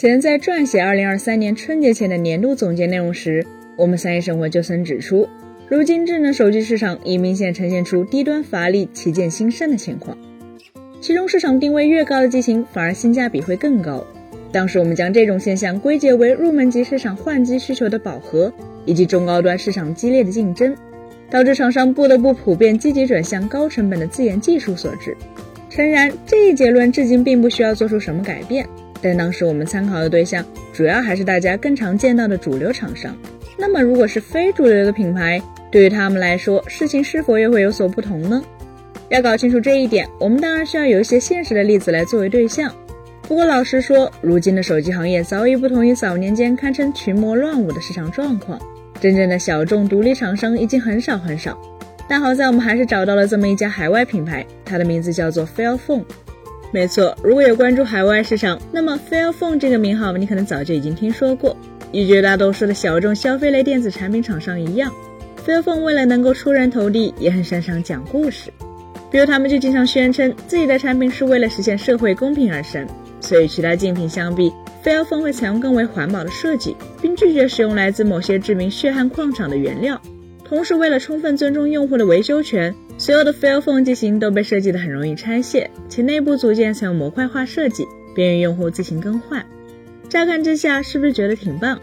此前在撰写2023年春节前的年度总结内容时，我们三一生活就曾指出，如今智能手机市场已明显呈现出低端乏力、旗舰兴盛的情况。其中市场定位越高的机型，反而性价比会更高。当时我们将这种现象归结为入门级市场换机需求的饱和，以及中高端市场激烈的竞争，导致厂商不得不普遍积极转向高成本的自研技术所致。诚然，这一结论至今并不需要做出什么改变。但当时我们参考的对象主要还是大家更常见到的主流厂商。那么，如果是非主流的品牌，对于他们来说，事情是否又会有所不同呢？要搞清楚这一点，我们当然需要有一些现实的例子来作为对象。不过，老实说，如今的手机行业早已不同于早年间堪称群魔乱舞的市场状况，真正的小众独立厂商已经很少很少。但好在我们还是找到了这么一家海外品牌，它的名字叫做 Fairphone。没错，如果有关注海外市场，那么 Fairphone 这个名号你可能早就已经听说过。与绝大多数的小众消费类电子产品厂商一样，Fairphone 为了能够出人头地，也很擅长讲故事。比如他们就经常宣称自己的产品是为了实现社会公平而生，所以其他竞品相比，Fairphone 会采用更为环保的设计，并拒绝使用来自某些知名血汗矿场的原料。同时，为了充分尊重用户的维修权。所有的 Fairphone 机型都被设计得很容易拆卸，其内部组件采用模块化设计，便于用户自行更换。乍看之下，是不是觉得挺棒？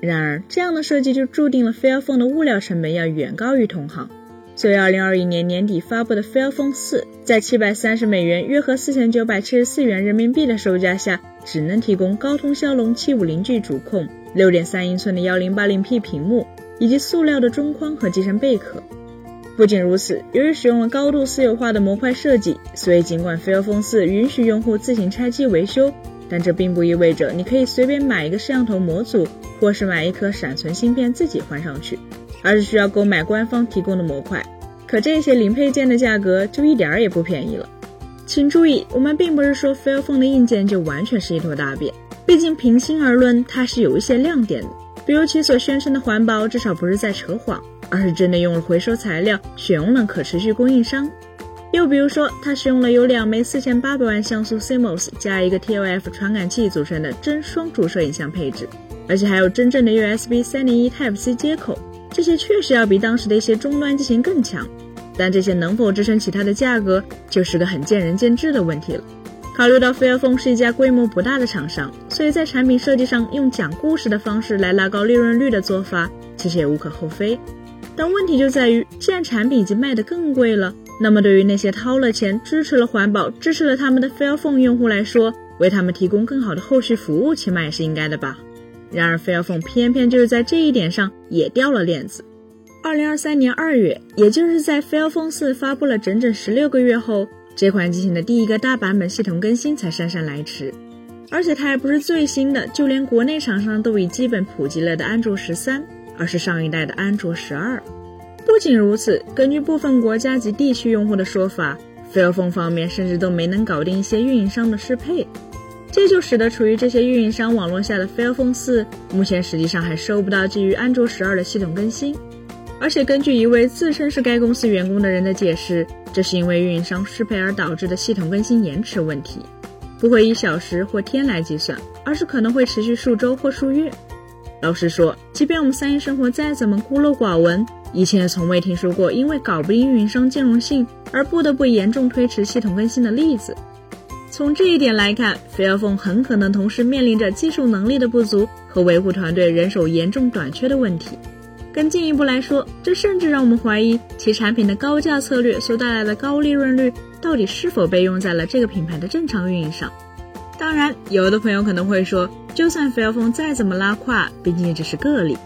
然而，这样的设计就注定了 Fairphone 的物料成本要远高于同行。所以2021年年底发布的 Fairphone 4，在730美元（约合4974元人民币）的售价下，只能提供高通骁龙 750G 主控、6.3英寸的 1080P 屏幕，以及塑料的中框和机身贝壳。不仅如此，由于使用了高度私有化的模块设计，所以尽管 Fairphone 4允许用户自行拆机维修，但这并不意味着你可以随便买一个摄像头模组，或是买一颗闪存芯片自己换上去，而是需要购买官方提供的模块。可这些零配件的价格就一点儿也不便宜了。请注意，我们并不是说 Fairphone 的硬件就完全是一坨大便，毕竟平心而论，它是有一些亮点的，比如其所宣称的环保，至少不是在扯谎。而是真的用了回收材料，选用了可持续供应商。又比如说，它使用了由两枚四千八百万像素 CMOS 加一个 TOF 传感器组成的真双主摄影像配置，而且还有真正的 USB 三零一 Type C 接口。这些确实要比当时的一些终端机型更强，但这些能否支撑起它的价格，就是个很见仁见智的问题了。考虑到 Fairphone 是一家规模不大的厂商，所以在产品设计上用讲故事的方式来拉高利润率的做法，其实也无可厚非。但问题就在于，既然产品已经卖得更贵了，那么对于那些掏了钱支持了环保、支持了他们的 Fairphone 用户来说，为他们提供更好的后续服务，起码也是应该的吧。然而，Fairphone 偏偏就是在这一点上也掉了链子。二零二三年二月，也就是在 Fairphone 四发布了整整十六个月后，这款机型的第一个大版本系统更新才姗姗来迟，而且它还不是最新的，就连国内厂商都已基本普及了的安卓十三。而是上一代的安卓十二。不仅如此，根据部分国家及地区用户的说法，Fairphone 方面甚至都没能搞定一些运营商的适配，这就使得处于这些运营商网络下的 Fairphone 四，目前实际上还收不到基于安卓十二的系统更新。而且根据一位自称是该公司员工的人的解释，这是因为运营商适配而导致的系统更新延迟问题，不会以小时或天来计算，而是可能会持续数周或数月。老实说，即便我们三一生活再怎么孤陋寡闻，以前也从未听说过因为搞不定运营商兼容性而不得不严重推迟系统更新的例子。从这一点来看，Fairphone 很可能同时面临着技术能力的不足和维护团队人手严重短缺的问题。更进一步来说，这甚至让我们怀疑其产品的高价策略所带来的高利润率到底是否被用在了这个品牌的正常运营上。当然，有的朋友可能会说，就算 Fairphone 再怎么拉胯，毕竟也只是个例。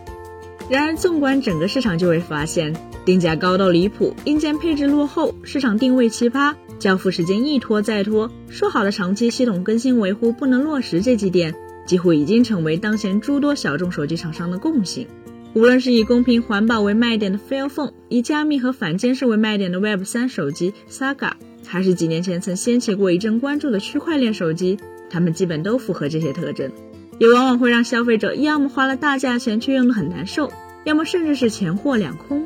然而，纵观整个市场，就会发现定价高到离谱，硬件配置落后，市场定位奇葩，交付时间一拖再拖，说好的长期系统更新维护不能落实这几点，几乎已经成为当前诸多小众手机厂商的共性。无论是以公平环保为卖点的 Fairphone，以加密和反监视为卖点的 Web 三手机 Saga，还是几年前曾掀起过一阵关注的区块链手机。他们基本都符合这些特征，也往往会让消费者要么花了大价钱却用得很难受，要么甚至是钱货两空。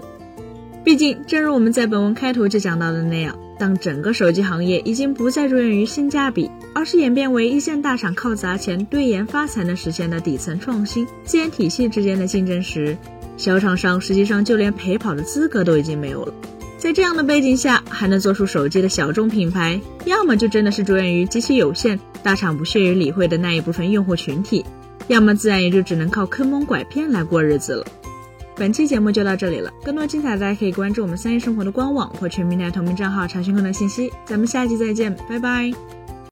毕竟，正如我们在本文开头就讲到的那样，当整个手机行业已经不再着眼于性价比，而是演变为一线大厂靠砸钱堆研发才能实现的底层创新、资源体系之间的竞争时，小厂商实际上就连陪跑的资格都已经没有了。在这样的背景下，还能做出手机的小众品牌，要么就真的是着眼于极其有限、大厂不屑于理会的那一部分用户群体，要么自然也就只能靠坑蒙拐骗来过日子了。本期节目就到这里了，更多精彩大家可以关注我们三一生活的官网或全民台同名账号查询更多信息。咱们下期再见，拜拜。